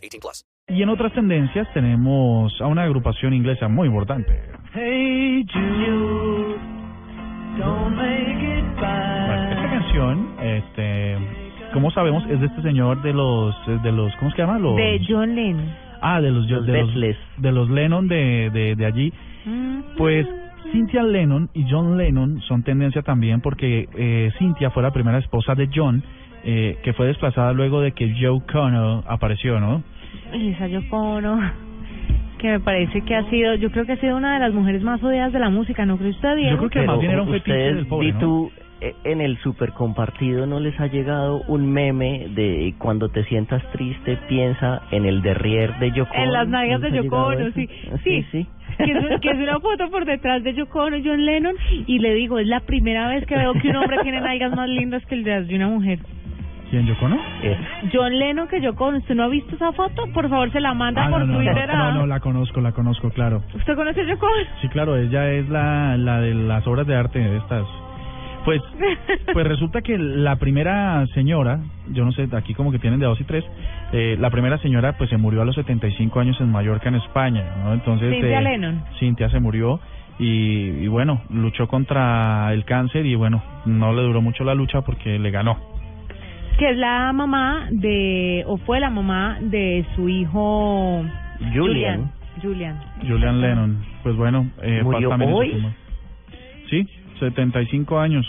18 plus. Y en otras tendencias tenemos a una agrupación inglesa muy importante. Hey Jude, don't make it Bueno, esta bad. canción, este, como sabemos, es de este señor de los, de los, ¿cómo se llama? Los, De John Lennon. ah, de los, Los de los, Beatles. de los Lennon de, de, de allí. Pues Cynthia Lennon y John Lennon son tendencia también porque eh, Cynthia fue la primera esposa de John, eh, que fue desplazada luego de que Joe Connor apareció, ¿no? Y esa Yoko Ono, que me parece que ha sido, yo creo que ha sido una de las mujeres más odiadas de la música, ¿no cree usted, Diego? Yo creo que más bien era un fetiche ustedes, del pobre, ¿no? tú, eh, en el super compartido no les ha llegado un meme de cuando te sientas triste piensa en el derrier de Yoko En las nalgas ¿No les de Yoko Ono, eso? sí. Ah, Sí. sí. Que es, que es una foto por detrás de Yoko Ono, John Lennon, y le digo, es la primera vez que veo que un hombre tiene nalgas más lindas que el las de una mujer. ¿Quién, Yoko Ono? Eso. John Lennon que Yoko ¿usted no ha visto esa foto? Por favor, se la manda Ah, por no, no, Twitter no, a... no, no, la conozco, la conozco, claro. ¿Usted conoce a Yoko? Sí, claro, ella es la, la de las obras de arte de estas. Pues, pues resulta que la primera señora, yo no sé, aquí como que tienen de dos y tres, eh, la primera señora pues se murió a los 75 años en Mallorca, en España, ¿no? Entonces, Cynthia eh, Lennon. Cintia se murió y, y bueno, luchó contra el cáncer y bueno, no le duró mucho la lucha porque le ganó. Que es la mamá de, o fue la mamá de su hijo Julian. Julian. Julian Lennon, pues bueno, eh, ¿Murió hoy? Sí, 75 años.